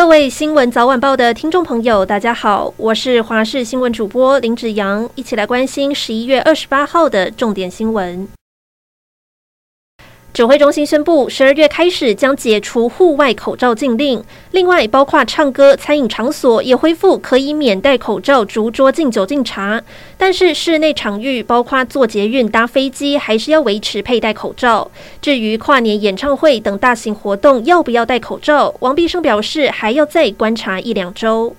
各位新闻早晚报的听众朋友，大家好，我是华视新闻主播林子扬，一起来关心十一月二十八号的重点新闻。指挥中心宣布，十二月开始将解除户外口罩禁令。另外，包括唱歌、餐饮场所也恢复可以免戴口罩、逐桌敬酒敬茶。但是，室内场域，包括坐捷运、搭飞机，还是要维持佩戴口罩。至于跨年演唱会等大型活动，要不要戴口罩？王必胜表示，还要再观察一两周。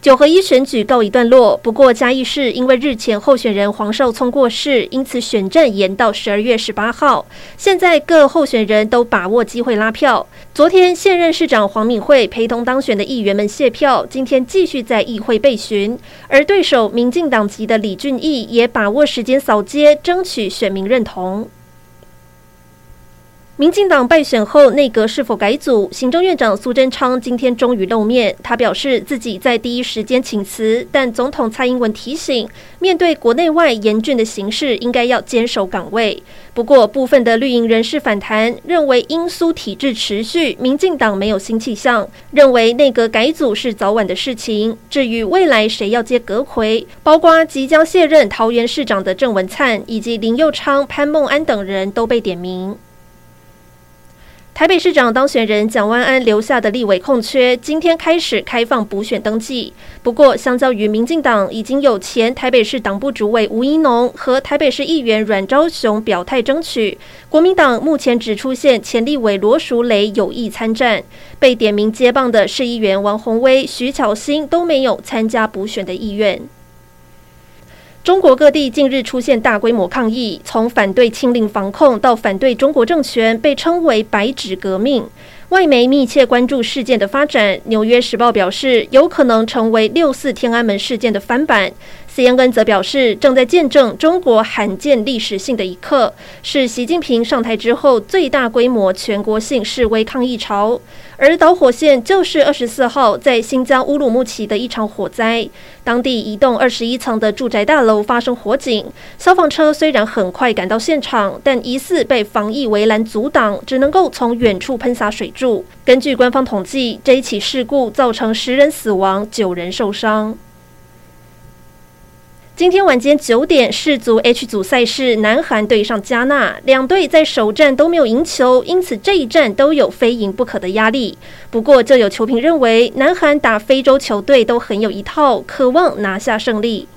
九合一选举告一段落，不过嘉义市因为日前候选人黄少聪过世，因此选战延到十二月十八号。现在各候选人都把握机会拉票。昨天现任市长黄敏惠陪同当选的议员们谢票，今天继续在议会备询。而对手民进党籍的李俊毅也把握时间扫街，争取选民认同。民进党败选后，内阁是否改组？行政院长苏贞昌今天终于露面，他表示自己在第一时间请辞，但总统蔡英文提醒，面对国内外严峻的形势，应该要坚守岗位。不过，部分的绿营人士反弹，认为英苏体制持续，民进党没有新气象，认为内阁改组是早晚的事情。至于未来谁要接阁揆，包括即将卸任桃园市长的郑文灿，以及林佑昌、潘孟安等人都被点名。台北市长当选人蒋万安留下的立委空缺，今天开始开放补选登记。不过，相较于民进党，已经有前台北市党部主委吴怡农和台北市议员阮昭雄表态争取，国民党目前只出现前立委罗淑蕾有意参战，被点名接棒的市议员王鸿威、徐巧芯都没有参加补选的意愿。中国各地近日出现大规模抗议，从反对清令防控到反对中国政权，被称为“白纸革命”。外媒密切关注事件的发展，《纽约时报》表示，有可能成为六四天安门事件的翻版。CNN 则表示，正在见证中国罕见历史性的一刻，是习近平上台之后最大规模全国性示威抗议潮。而导火线就是二十四号在新疆乌鲁木齐的一场火灾，当地一栋二十一层的住宅大楼发生火警，消防车虽然很快赶到现场，但疑似被防疫围栏阻挡，只能够从远处喷洒水柱。根据官方统计，这一起事故造成十人死亡，九人受伤。今天晚间九点，世足 H 组赛事，南韩对上加纳，两队在首战都没有赢球，因此这一战都有非赢不可的压力。不过，就有球评认为，南韩打非洲球队都很有一套，渴望拿下胜利。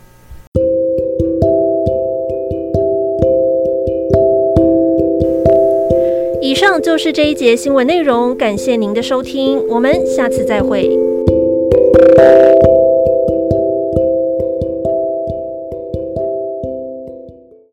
以上就是这一节新闻内容，感谢您的收听，我们下次再会。